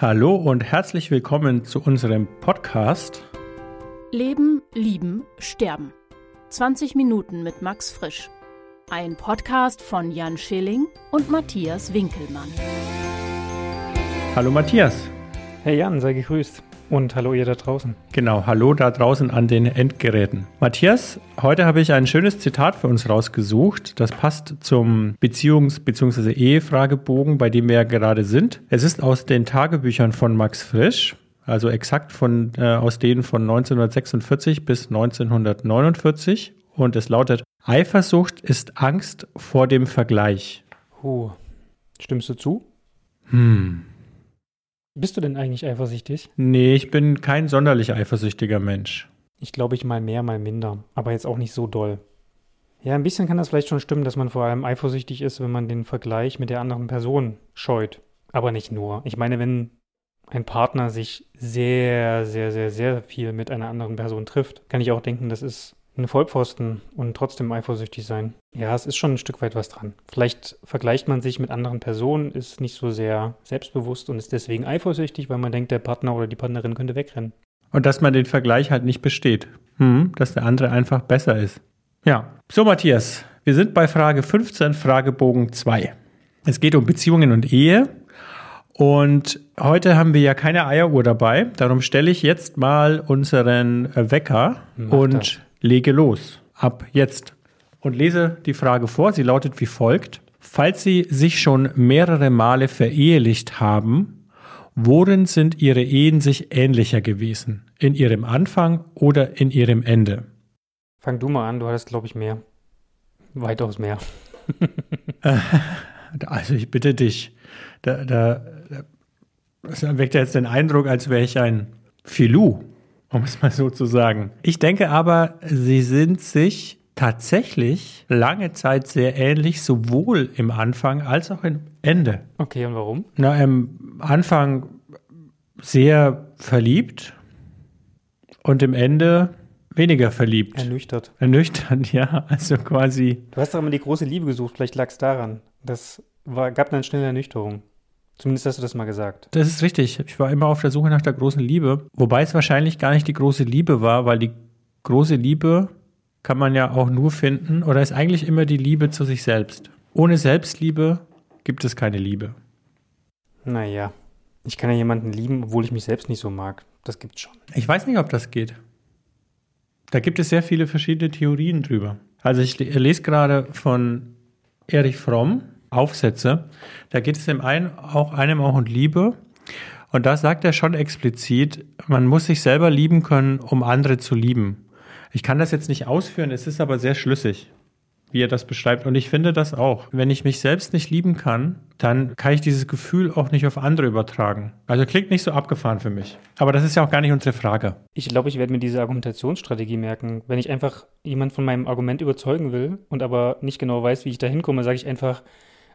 Hallo und herzlich willkommen zu unserem Podcast Leben, Lieben, Sterben. 20 Minuten mit Max Frisch. Ein Podcast von Jan Schilling und Matthias Winkelmann. Hallo Matthias. Hey Jan, sei gegrüßt. Und hallo ihr da draußen. Genau, hallo da draußen an den Endgeräten. Matthias, heute habe ich ein schönes Zitat für uns rausgesucht. Das passt zum Beziehungs- bzw. Ehefragebogen, bei dem wir ja gerade sind. Es ist aus den Tagebüchern von Max Frisch, also exakt von, äh, aus denen von 1946 bis 1949. Und es lautet, Eifersucht ist Angst vor dem Vergleich. Huh. Stimmst du zu? Hm. Bist du denn eigentlich eifersüchtig? Nee, ich bin kein sonderlich eifersüchtiger Mensch. Ich glaube, ich mal mehr, mal minder. Aber jetzt auch nicht so doll. Ja, ein bisschen kann das vielleicht schon stimmen, dass man vor allem eifersüchtig ist, wenn man den Vergleich mit der anderen Person scheut. Aber nicht nur. Ich meine, wenn ein Partner sich sehr, sehr, sehr, sehr viel mit einer anderen Person trifft, kann ich auch denken, das ist ein Vollpfosten und trotzdem eifersüchtig sein. Ja, es ist schon ein Stück weit was dran. Vielleicht vergleicht man sich mit anderen Personen, ist nicht so sehr selbstbewusst und ist deswegen eifersüchtig, weil man denkt, der Partner oder die Partnerin könnte wegrennen. Und dass man den Vergleich halt nicht besteht. Hm, dass der andere einfach besser ist. Ja. So, Matthias, wir sind bei Frage 15, Fragebogen 2. Es geht um Beziehungen und Ehe. Und heute haben wir ja keine Eieruhr dabei. Darum stelle ich jetzt mal unseren Wecker Mach und das. Lege los. Ab jetzt. Und lese die Frage vor. Sie lautet wie folgt. Falls Sie sich schon mehrere Male verehelicht haben, worin sind Ihre Ehen sich ähnlicher gewesen? In ihrem Anfang oder in ihrem Ende? Fang du mal an, du hattest, glaube ich, mehr. Weitaus mehr. Also ich bitte dich, da, da, das weckt ja jetzt den Eindruck, als wäre ich ein Filou, um es mal so zu sagen. Ich denke aber, sie sind sich tatsächlich lange Zeit sehr ähnlich, sowohl im Anfang als auch im Ende. Okay, und warum? Na, im Anfang sehr verliebt und im Ende weniger verliebt. Ernüchtert. Ernüchternd, ja, also quasi. Du hast doch immer die große Liebe gesucht, vielleicht lag es daran. Das war, gab dann schnelle Ernüchterung. Zumindest hast du das mal gesagt. Das ist richtig. Ich war immer auf der Suche nach der großen Liebe. Wobei es wahrscheinlich gar nicht die große Liebe war, weil die große Liebe kann man ja auch nur finden oder ist eigentlich immer die Liebe zu sich selbst. Ohne Selbstliebe gibt es keine Liebe. Naja, ich kann ja jemanden lieben, obwohl ich mich selbst nicht so mag. Das gibt's schon. Ich weiß nicht, ob das geht. Da gibt es sehr viele verschiedene Theorien drüber. Also ich le- lese gerade von Erich Fromm Aufsätze. Da geht es dem einen auch einem auch um Liebe. Und da sagt er schon explizit, man muss sich selber lieben können, um andere zu lieben. Ich kann das jetzt nicht ausführen, es ist aber sehr schlüssig, wie er das beschreibt. Und ich finde das auch. Wenn ich mich selbst nicht lieben kann, dann kann ich dieses Gefühl auch nicht auf andere übertragen. Also klingt nicht so abgefahren für mich. Aber das ist ja auch gar nicht unsere Frage. Ich glaube, ich werde mir diese Argumentationsstrategie merken. Wenn ich einfach jemand von meinem Argument überzeugen will und aber nicht genau weiß, wie ich da hinkomme, sage ich einfach,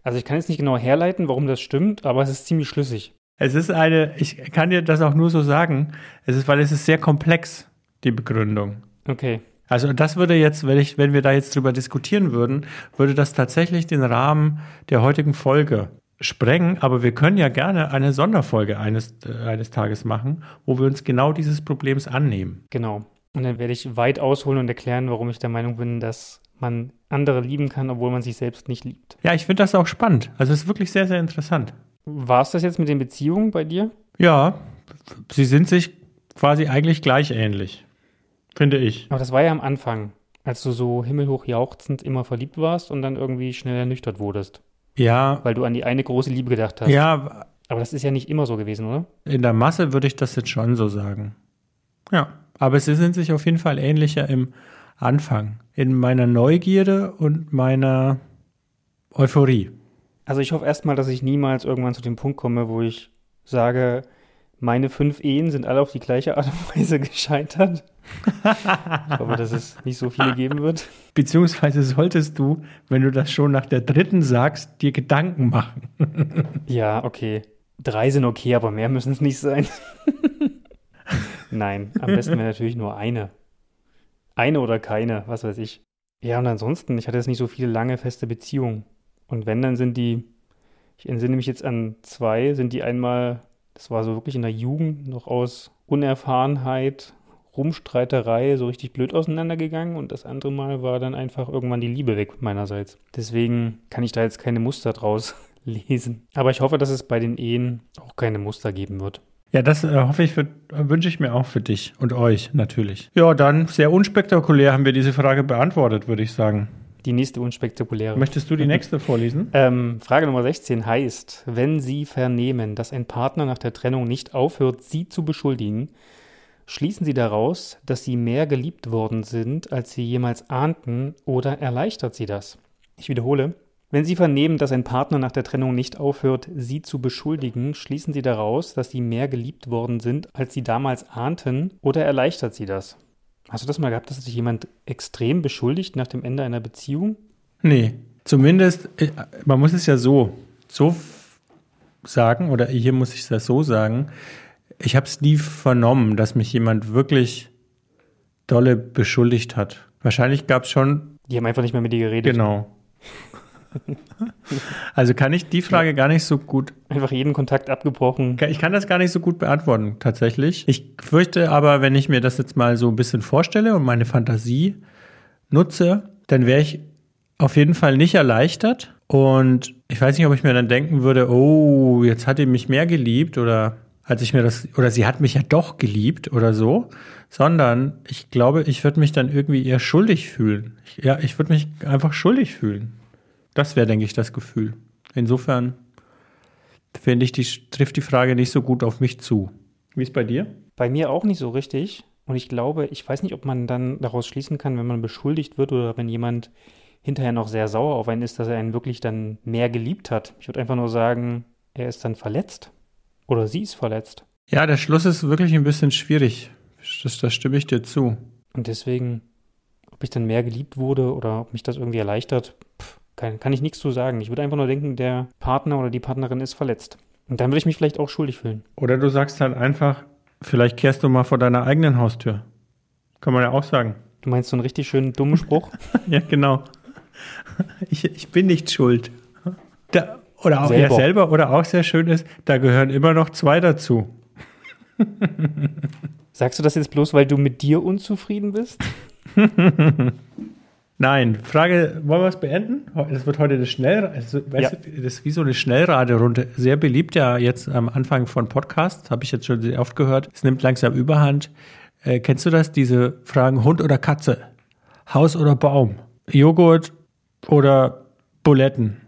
also ich kann jetzt nicht genau herleiten, warum das stimmt, aber es ist ziemlich schlüssig. Es ist eine, ich kann dir das auch nur so sagen, es ist, weil es ist sehr komplex, die Begründung. Okay. Also das würde jetzt, wenn ich, wenn wir da jetzt drüber diskutieren würden, würde das tatsächlich den Rahmen der heutigen Folge sprengen. Aber wir können ja gerne eine Sonderfolge eines, äh, eines Tages machen, wo wir uns genau dieses Problems annehmen. Genau. Und dann werde ich weit ausholen und erklären, warum ich der Meinung bin, dass man andere lieben kann, obwohl man sich selbst nicht liebt. Ja, ich finde das auch spannend. Also es ist wirklich sehr, sehr interessant. War es das jetzt mit den Beziehungen bei dir? Ja, sie sind sich quasi eigentlich gleich ähnlich, finde ich. Aber das war ja am Anfang, als du so himmelhoch jauchzend immer verliebt warst und dann irgendwie schnell ernüchtert wurdest, Ja, weil du an die eine große Liebe gedacht hast. ja, Aber das ist ja nicht immer so gewesen, oder? In der Masse würde ich das jetzt schon so sagen. Ja, aber sie sind sich auf jeden Fall ähnlicher im Anfang. In meiner Neugierde und meiner Euphorie. Also ich hoffe erstmal, dass ich niemals irgendwann zu dem Punkt komme, wo ich sage, meine fünf Ehen sind alle auf die gleiche Art und Weise gescheitert. Ich hoffe, dass es nicht so viele geben wird. Beziehungsweise solltest du, wenn du das schon nach der dritten sagst, dir Gedanken machen. Ja, okay. Drei sind okay, aber mehr müssen es nicht sein. Nein, am besten wäre natürlich nur eine. Eine oder keine, was weiß ich. Ja, und ansonsten, ich hatte jetzt nicht so viele lange feste Beziehungen. Und wenn, dann sind die, ich entsinne mich jetzt an zwei, sind die einmal Das war so wirklich in der Jugend noch aus Unerfahrenheit, Rumstreiterei so richtig blöd auseinandergegangen und das andere Mal war dann einfach irgendwann die Liebe weg meinerseits. Deswegen kann ich da jetzt keine Muster draus lesen. Aber ich hoffe, dass es bei den Ehen auch keine Muster geben wird. Ja, das äh, hoffe ich, wünsche ich mir auch für dich und euch natürlich. Ja, dann sehr unspektakulär haben wir diese Frage beantwortet, würde ich sagen. Die nächste unspektakuläre. Möchtest du die nächste vorlesen? Ähm, Frage Nummer 16 heißt, wenn Sie vernehmen, dass ein Partner nach der Trennung nicht aufhört, Sie zu beschuldigen, schließen Sie daraus, dass Sie mehr geliebt worden sind, als Sie jemals ahnten, oder erleichtert Sie das? Ich wiederhole, wenn Sie vernehmen, dass ein Partner nach der Trennung nicht aufhört, Sie zu beschuldigen, schließen Sie daraus, dass Sie mehr geliebt worden sind, als Sie damals ahnten, oder erleichtert Sie das? Hast du das mal gehabt, dass sich jemand extrem beschuldigt nach dem Ende einer Beziehung? Nee, zumindest, äh, man muss es ja so, so sagen, oder hier muss ich es so sagen, ich habe es nie vernommen, dass mich jemand wirklich dolle beschuldigt hat. Wahrscheinlich gab es schon. Die haben einfach nicht mehr mit dir geredet. Genau. also kann ich die Frage gar nicht so gut. Einfach jeden Kontakt abgebrochen. Ich kann das gar nicht so gut beantworten, tatsächlich. Ich fürchte aber, wenn ich mir das jetzt mal so ein bisschen vorstelle und meine Fantasie nutze, dann wäre ich auf jeden Fall nicht erleichtert. Und ich weiß nicht, ob ich mir dann denken würde, oh, jetzt hat er mich mehr geliebt oder als ich mir das, oder sie hat mich ja doch geliebt oder so, sondern ich glaube, ich würde mich dann irgendwie eher schuldig fühlen. Ich, ja, ich würde mich einfach schuldig fühlen. Das wäre, denke ich, das Gefühl. Insofern finde ich, die, trifft die Frage nicht so gut auf mich zu. Wie ist bei dir? Bei mir auch nicht so richtig. Und ich glaube, ich weiß nicht, ob man dann daraus schließen kann, wenn man beschuldigt wird oder wenn jemand hinterher noch sehr sauer auf einen ist, dass er einen wirklich dann mehr geliebt hat. Ich würde einfach nur sagen, er ist dann verletzt. Oder sie ist verletzt. Ja, der Schluss ist wirklich ein bisschen schwierig. Das, das stimme ich dir zu. Und deswegen, ob ich dann mehr geliebt wurde oder ob mich das irgendwie erleichtert, pff, kann, kann ich nichts zu sagen. Ich würde einfach nur denken, der Partner oder die Partnerin ist verletzt. Und dann würde ich mich vielleicht auch schuldig fühlen. Oder du sagst halt einfach, vielleicht kehrst du mal vor deiner eigenen Haustür. Kann man ja auch sagen. Du meinst so einen richtig schönen dummen Spruch? ja, genau. Ich, ich bin nicht schuld. Da, oder auch selber. er selber, oder auch sehr schön ist, da gehören immer noch zwei dazu. Sagst du das jetzt bloß, weil du mit dir unzufrieden bist? Nein, Frage, wollen wir es beenden? Das wird heute das Schnell, also, weißt ja. du, das ist wie so eine Schnellraderunde. Sehr beliebt ja jetzt am Anfang von Podcasts, habe ich jetzt schon sehr oft gehört. Es nimmt langsam Überhand. Äh, kennst du das? Diese Fragen Hund oder Katze? Haus oder Baum? Joghurt oder Buletten?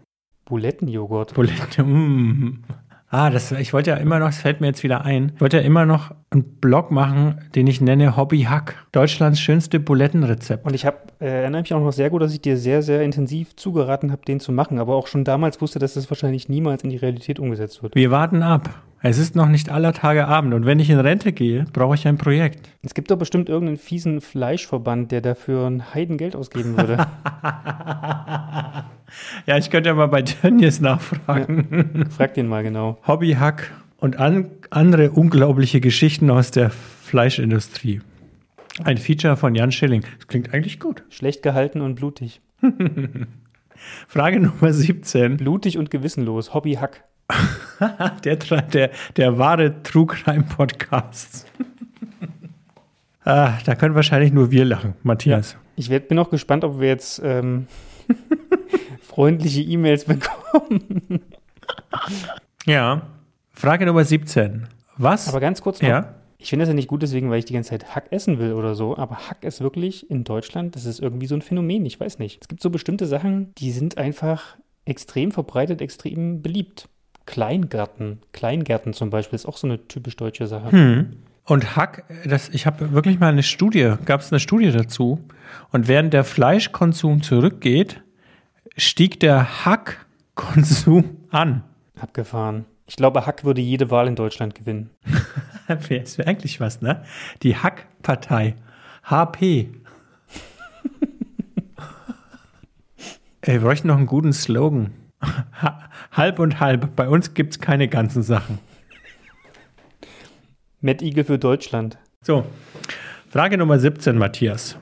Bulettenjoghurt. Buletten, mm. Ah, das, ich wollte ja immer noch, das fällt mir jetzt wieder ein, ich wollte ja immer noch einen Blog machen, den ich nenne Hobby Hack. Deutschlands schönste Bulettenrezept. Und ich habe, äh, erinnere mich auch noch sehr gut, dass ich dir sehr, sehr intensiv zugeraten habe, den zu machen, aber auch schon damals wusste, dass das wahrscheinlich niemals in die Realität umgesetzt wird. Wir warten ab. Es ist noch nicht aller Tage Abend und wenn ich in Rente gehe, brauche ich ein Projekt. Es gibt doch bestimmt irgendeinen fiesen Fleischverband, der dafür ein Heidengeld ausgeben würde. ja, ich könnte ja mal bei Tönnies nachfragen. Ja, frag den mal genau. Hobbyhack und an, andere unglaubliche Geschichten aus der Fleischindustrie. Ein Feature von Jan Schilling. Das klingt eigentlich gut. Schlecht gehalten und blutig. Frage Nummer 17. Blutig und gewissenlos. Hobbyhack. der, der, der wahre True Crime Podcast. ah, da können wahrscheinlich nur wir lachen, Matthias. Ja, ich werd, bin auch gespannt, ob wir jetzt ähm, freundliche E-Mails bekommen. ja. Frage Nummer 17. Was? Aber ganz kurz noch. Ja. Ich finde das ja nicht gut deswegen, weil ich die ganze Zeit Hack essen will oder so, aber Hack ist wirklich in Deutschland, das ist irgendwie so ein Phänomen, ich weiß nicht. Es gibt so bestimmte Sachen, die sind einfach extrem verbreitet, extrem beliebt. Kleingärten, Kleingärten zum Beispiel, ist auch so eine typisch deutsche Sache. Hm. Und Hack, das, ich habe wirklich mal eine Studie, gab es eine Studie dazu. Und während der Fleischkonsum zurückgeht, stieg der Hackkonsum an. Abgefahren. Ich glaube, Hack würde jede Wahl in Deutschland gewinnen. das wäre eigentlich was, ne? Die Hackpartei. HP. Ey, wir bräuchten noch einen guten Slogan halb und halb. Bei uns gibt es keine ganzen Sachen. Matt Eagle für Deutschland. So, Frage Nummer 17, Matthias.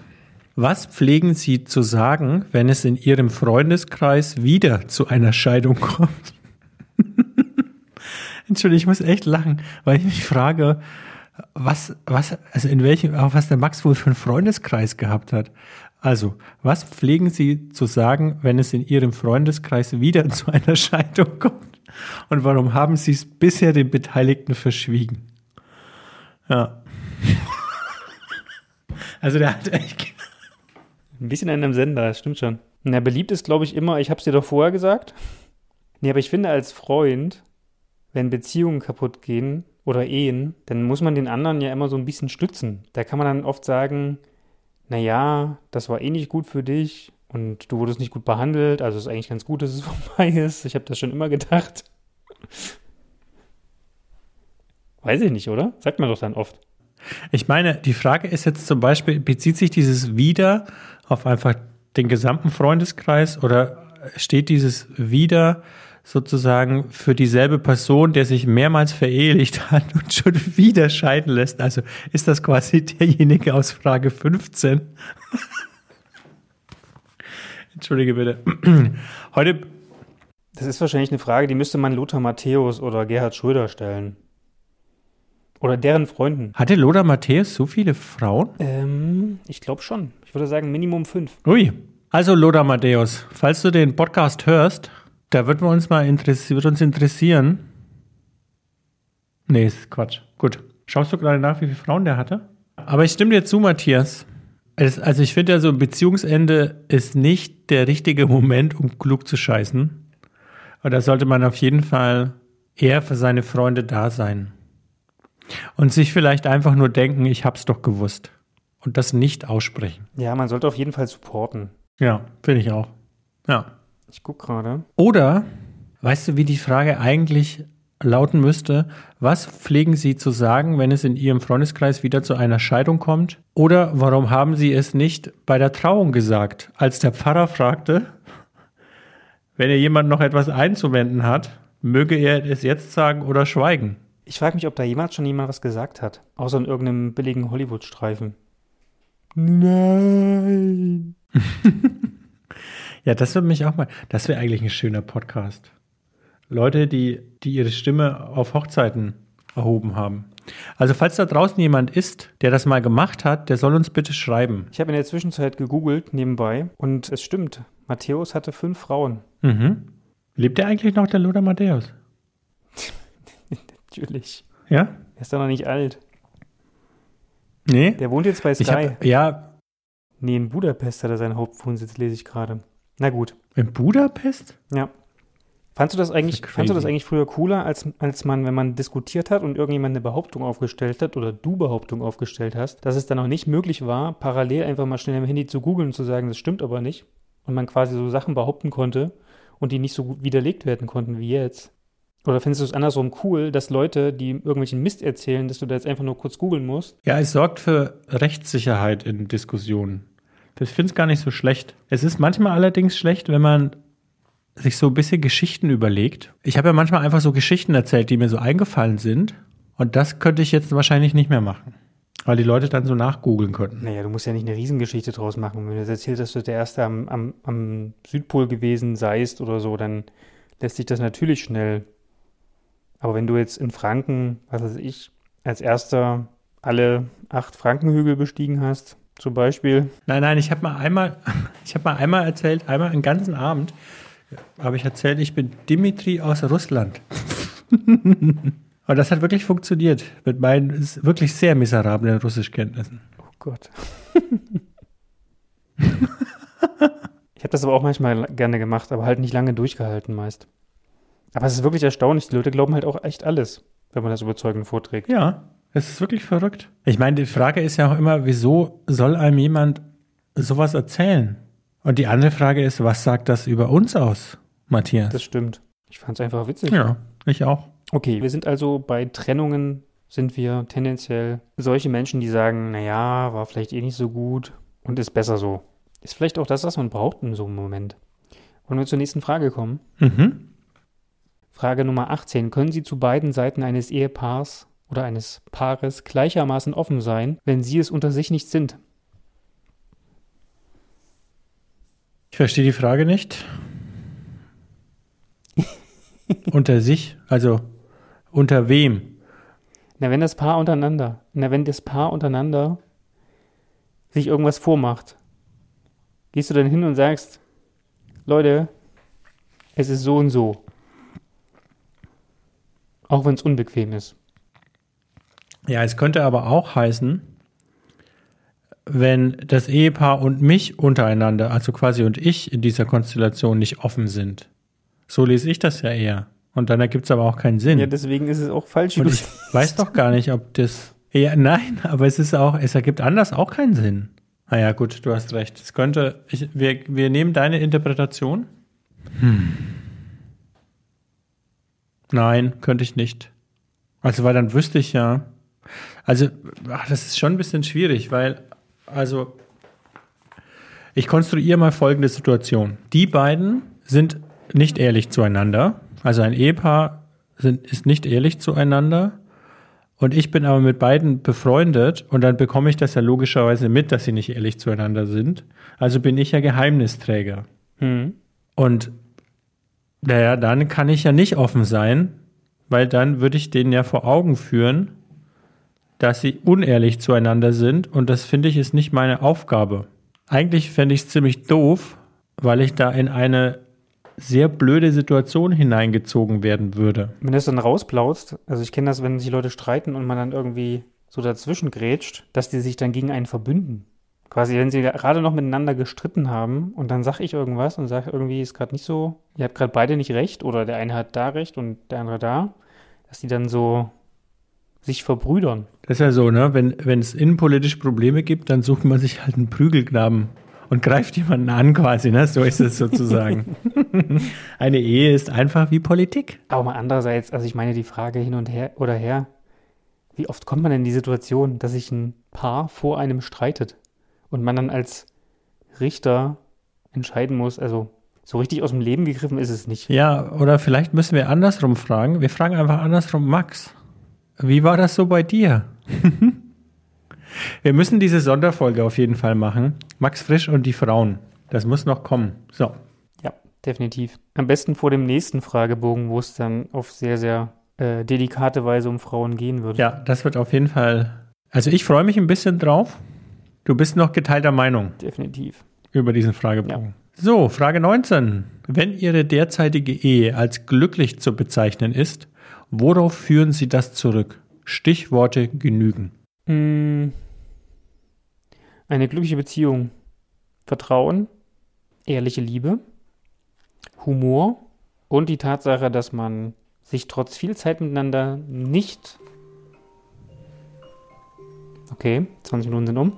Was pflegen Sie zu sagen, wenn es in Ihrem Freundeskreis wieder zu einer Scheidung kommt? Entschuldigung, ich muss echt lachen, weil ich mich frage, was, was, also in welchem, was der Max wohl für einen Freundeskreis gehabt hat. Also, was pflegen Sie zu sagen, wenn es in Ihrem Freundeskreis wieder zu einer Scheidung kommt? Und warum haben Sie es bisher den Beteiligten verschwiegen? Ja. Also der hat echt. Ein bisschen an einem Sender, das stimmt schon. Na, beliebt ist, glaube ich, immer, ich habe es dir doch vorher gesagt. Nee, aber ich finde als Freund, wenn Beziehungen kaputt gehen oder Ehen, dann muss man den anderen ja immer so ein bisschen stützen. Da kann man dann oft sagen, naja, das war eh nicht gut für dich und du wurdest nicht gut behandelt, also ist eigentlich ganz gut, dass es vorbei ist. Ich habe das schon immer gedacht. Weiß ich nicht, oder? Sagt man doch dann oft. Ich meine, die Frage ist jetzt zum Beispiel, bezieht sich dieses Wieder auf einfach den gesamten Freundeskreis oder steht dieses Wieder sozusagen für dieselbe Person, der sich mehrmals verehelicht hat und schon wieder scheiden lässt? Also ist das quasi derjenige aus Frage 15? Entschuldige bitte. Heute. Das ist wahrscheinlich eine Frage, die müsste man Lothar Matthäus oder Gerhard Schröder stellen. Oder deren Freunden. Hatte Lothar Matthäus so viele Frauen? Ähm, ich glaube schon. Ich würde sagen Minimum fünf. Ui. Also Lothar Matthäus, falls du den Podcast hörst, da wird uns mal interess wird uns interessieren. Nee, ist Quatsch. Gut. Schaust du gerade nach, wie viele Frauen der hatte? Aber ich stimme dir zu, Matthias. Es, also ich finde ja so ein Beziehungsende ist nicht der richtige Moment, um klug zu scheißen. Und da sollte man auf jeden Fall eher für seine Freunde da sein. Und sich vielleicht einfach nur denken, ich hab's doch gewusst. Und das nicht aussprechen. Ja, man sollte auf jeden Fall supporten. Ja, finde ich auch. Ja. Ich gucke gerade. Oder, weißt du, wie die Frage eigentlich lauten müsste, was pflegen Sie zu sagen, wenn es in Ihrem Freundeskreis wieder zu einer Scheidung kommt? Oder warum haben Sie es nicht bei der Trauung gesagt, als der Pfarrer fragte, wenn er jemand noch etwas einzuwenden hat, möge er es jetzt sagen oder schweigen? Ich frage mich, ob da jemals schon jemand was gesagt hat. Außer in irgendeinem billigen Hollywood-Streifen. Nein. ja, das würde mich auch mal. Das wäre eigentlich ein schöner Podcast. Leute, die, die ihre Stimme auf Hochzeiten erhoben haben. Also, falls da draußen jemand ist, der das mal gemacht hat, der soll uns bitte schreiben. Ich habe in der Zwischenzeit gegoogelt nebenbei und es stimmt. Matthäus hatte fünf Frauen. Mhm. Lebt der eigentlich noch, der Lothar Matthäus? Natürlich. Ja? Er ist doch noch nicht alt. Nee? Der wohnt jetzt bei Sky. Hab, ja, nee, in Budapest hat er seinen Hauptwohnsitz, lese ich gerade. Na gut. in Budapest? Ja. Fandst du das eigentlich, Das fandst du das eigentlich früher cooler, als, als man, wenn man diskutiert hat und irgendjemand eine Behauptung aufgestellt hat oder du Behauptung aufgestellt hast, dass es dann auch nicht möglich war, parallel einfach mal schnell im Handy zu googeln und zu sagen, das stimmt aber nicht. Und man quasi so Sachen behaupten konnte und die nicht so gut widerlegt werden konnten wie jetzt. Oder findest du es andersrum cool, dass Leute, die irgendwelchen Mist erzählen, dass du da jetzt einfach nur kurz googeln musst? Ja, es sorgt für Rechtssicherheit in Diskussionen. Ich finde es gar nicht so schlecht. Es ist manchmal allerdings schlecht, wenn man sich so ein bisschen Geschichten überlegt. Ich habe ja manchmal einfach so Geschichten erzählt, die mir so eingefallen sind. Und das könnte ich jetzt wahrscheinlich nicht mehr machen. Weil die Leute dann so nachgoogeln könnten. Naja, du musst ja nicht eine Riesengeschichte draus machen. Wenn du jetzt erzählst, dass du der Erste am, am, am Südpol gewesen seist oder so, dann lässt sich das natürlich schnell. Aber wenn du jetzt in Franken, was weiß ich, als Erster alle acht Frankenhügel bestiegen hast, zum Beispiel, Nein, nein, ich habe mal einmal, ich habe mal einmal erzählt, einmal einen ganzen Abend, habe ich erzählt, ich bin Dimitri aus Russland. Und das hat wirklich funktioniert mit meinen wirklich sehr miserablen Russischkenntnissen. oh Gott. ich habe das aber auch manchmal gerne gemacht, aber halt nicht lange durchgehalten meist. Aber es ist wirklich erstaunlich, die Leute glauben halt auch echt alles, wenn man das überzeugend vorträgt. Ja, es ist wirklich verrückt. Ich meine, die Frage ist ja auch immer, wieso soll einem jemand sowas erzählen? Und die andere Frage ist, was sagt das über uns aus, Matthias? Das stimmt. Ich fand es einfach witzig. ja, ich auch. Okay, wir sind also bei Trennungen sind wir tendenziell solche Menschen, die sagen, naja, war vielleicht eh nicht so gut und ist besser so. Ist vielleicht auch das, was man braucht in so einem Moment. Wollen wir zur nächsten Frage kommen? Mhm. Frage Nummer 18. Können Sie zu beiden Seiten eines Ehepaars oder eines Paares gleichermaßen offen sein, wenn Sie es unter sich nicht sind? Ich verstehe die Frage nicht. Unter sich, also Unter wem? Na, wenn das Paar untereinander, na, wenn das Paar untereinander sich irgendwas vormacht, gehst du dann hin und sagst, Leute, es ist so und so. Auch wenn es unbequem ist. Ja, es könnte aber auch heißen, wenn das Ehepaar und mich untereinander, also quasi und ich in dieser Konstellation nicht offen sind. So lese ich das ja eher. Und dann ergibt es aber auch keinen Sinn. Ja, deswegen ist es auch falsch. und ich weiß doch gar nicht, ob das. Ja, nein, aber es ist auch, es ergibt anders auch keinen Sinn. Ah ja, gut, du hast recht. Es könnte, ich, wir, wir nehmen deine Interpretation. Hm. Nein, könnte ich nicht. Also, weil dann wüsste ich ja. Also, ach, das ist schon ein bisschen schwierig, weil, also, ich konstruiere mal folgende Situation. Die beiden sind nicht ehrlich zueinander. Also ein Ehepaar sind, ist nicht ehrlich zueinander. Und ich bin aber mit beiden befreundet und dann bekomme ich das ja logischerweise mit, dass sie nicht ehrlich zueinander sind. Also bin ich ja Geheimnisträger. Hm. Und naja, dann kann ich ja nicht offen sein, weil dann würde ich denen ja vor Augen führen, dass sie unehrlich zueinander sind und das finde ich ist nicht meine Aufgabe. Eigentlich fände ich es ziemlich doof, weil ich da in eine sehr blöde Situation hineingezogen werden würde. Wenn du es dann rausplaust, also ich kenne das, wenn sich Leute streiten und man dann irgendwie so dazwischen grätscht, dass die sich dann gegen einen verbünden. Quasi, wenn sie gerade noch miteinander gestritten haben und dann sage ich irgendwas und sage irgendwie ist gerade nicht so, ihr habt gerade beide nicht recht oder der eine hat da recht und der andere da, dass die dann so sich verbrüdern. Das ist ja so, ne? Wenn, wenn es innenpolitisch Probleme gibt, dann sucht man sich halt einen Prügelknaben und greift jemanden an quasi, ne? So ist es sozusagen. Eine Ehe ist einfach wie Politik. Aber mal andererseits, also ich meine die Frage hin und her oder her, wie oft kommt man in die Situation, dass sich ein Paar vor einem streitet und man dann als Richter entscheiden muss, also so richtig aus dem Leben gegriffen ist es nicht. Ja, oder vielleicht müssen wir andersrum fragen. Wir fragen einfach andersrum, Max. Wie war das so bei dir? wir müssen diese Sonderfolge auf jeden Fall machen. Max Frisch und die Frauen. Das muss noch kommen. So. Ja, definitiv. Am besten vor dem nächsten Fragebogen, wo es dann auf sehr, sehr äh, delikate Weise um Frauen gehen wird. Ja, das wird auf jeden Fall. Also ich freue mich ein bisschen drauf. Du bist noch geteilter Meinung Definitiv. über diesen Fragebogen. So, Frage 19. Wenn Ihre derzeitige Ehe als glücklich zu bezeichnen ist, worauf führen Sie das zurück? Stichworte genügen. Mm. Eine glückliche Beziehung. Vertrauen, ehrliche Liebe, Humor und die Tatsache, dass man sich trotz viel Zeit miteinander nicht. Okay, 20 Minuten sind um.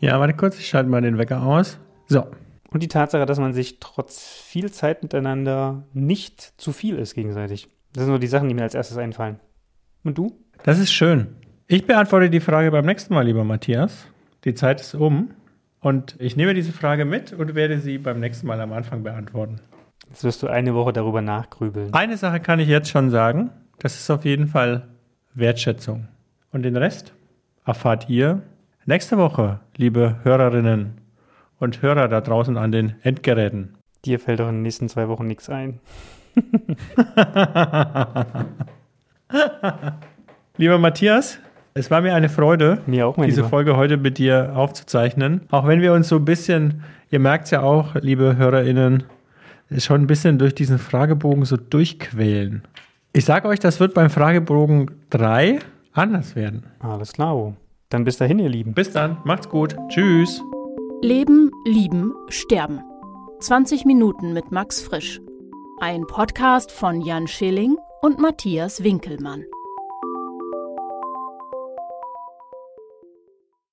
Ja, warte kurz, ich schalte mal den Wecker aus. So. Und die Tatsache, dass man sich trotz viel Zeit miteinander nicht zu viel ist gegenseitig. Das sind nur die Sachen, die mir als erstes einfallen. Und du? Das ist schön. Ich beantworte die Frage beim nächsten Mal, lieber Matthias. Die Zeit ist um. Und ich nehme diese Frage mit und werde sie beim nächsten Mal am Anfang beantworten. Jetzt wirst du eine Woche darüber nachgrübeln. Eine Sache kann ich jetzt schon sagen. Das ist auf jeden Fall Wertschätzung. Und den Rest erfahrt ihr nächste Woche, liebe Hörerinnen und Hörer da draußen an den Endgeräten. Dir fällt doch in den nächsten zwei Wochen nichts ein. Lieber Matthias, es war mir eine Freude, Mir auch, diese Lieber. Folge heute mit dir aufzuzeichnen. Auch wenn wir uns so ein bisschen, ihr merkt es ja auch, liebe HörerInnen, schon ein bisschen durch diesen Fragebogen so durchquälen. Ich sage euch, das wird beim Fragebogen 3 anders werden. Alles klar. Dann bis dahin, ihr Lieben. Bis dann, macht's gut. Tschüss. Leben, Lieben, Sterben. 20 Minuten mit Max Frisch. Ein Podcast von Jan Schilling und Matthias Winkelmann.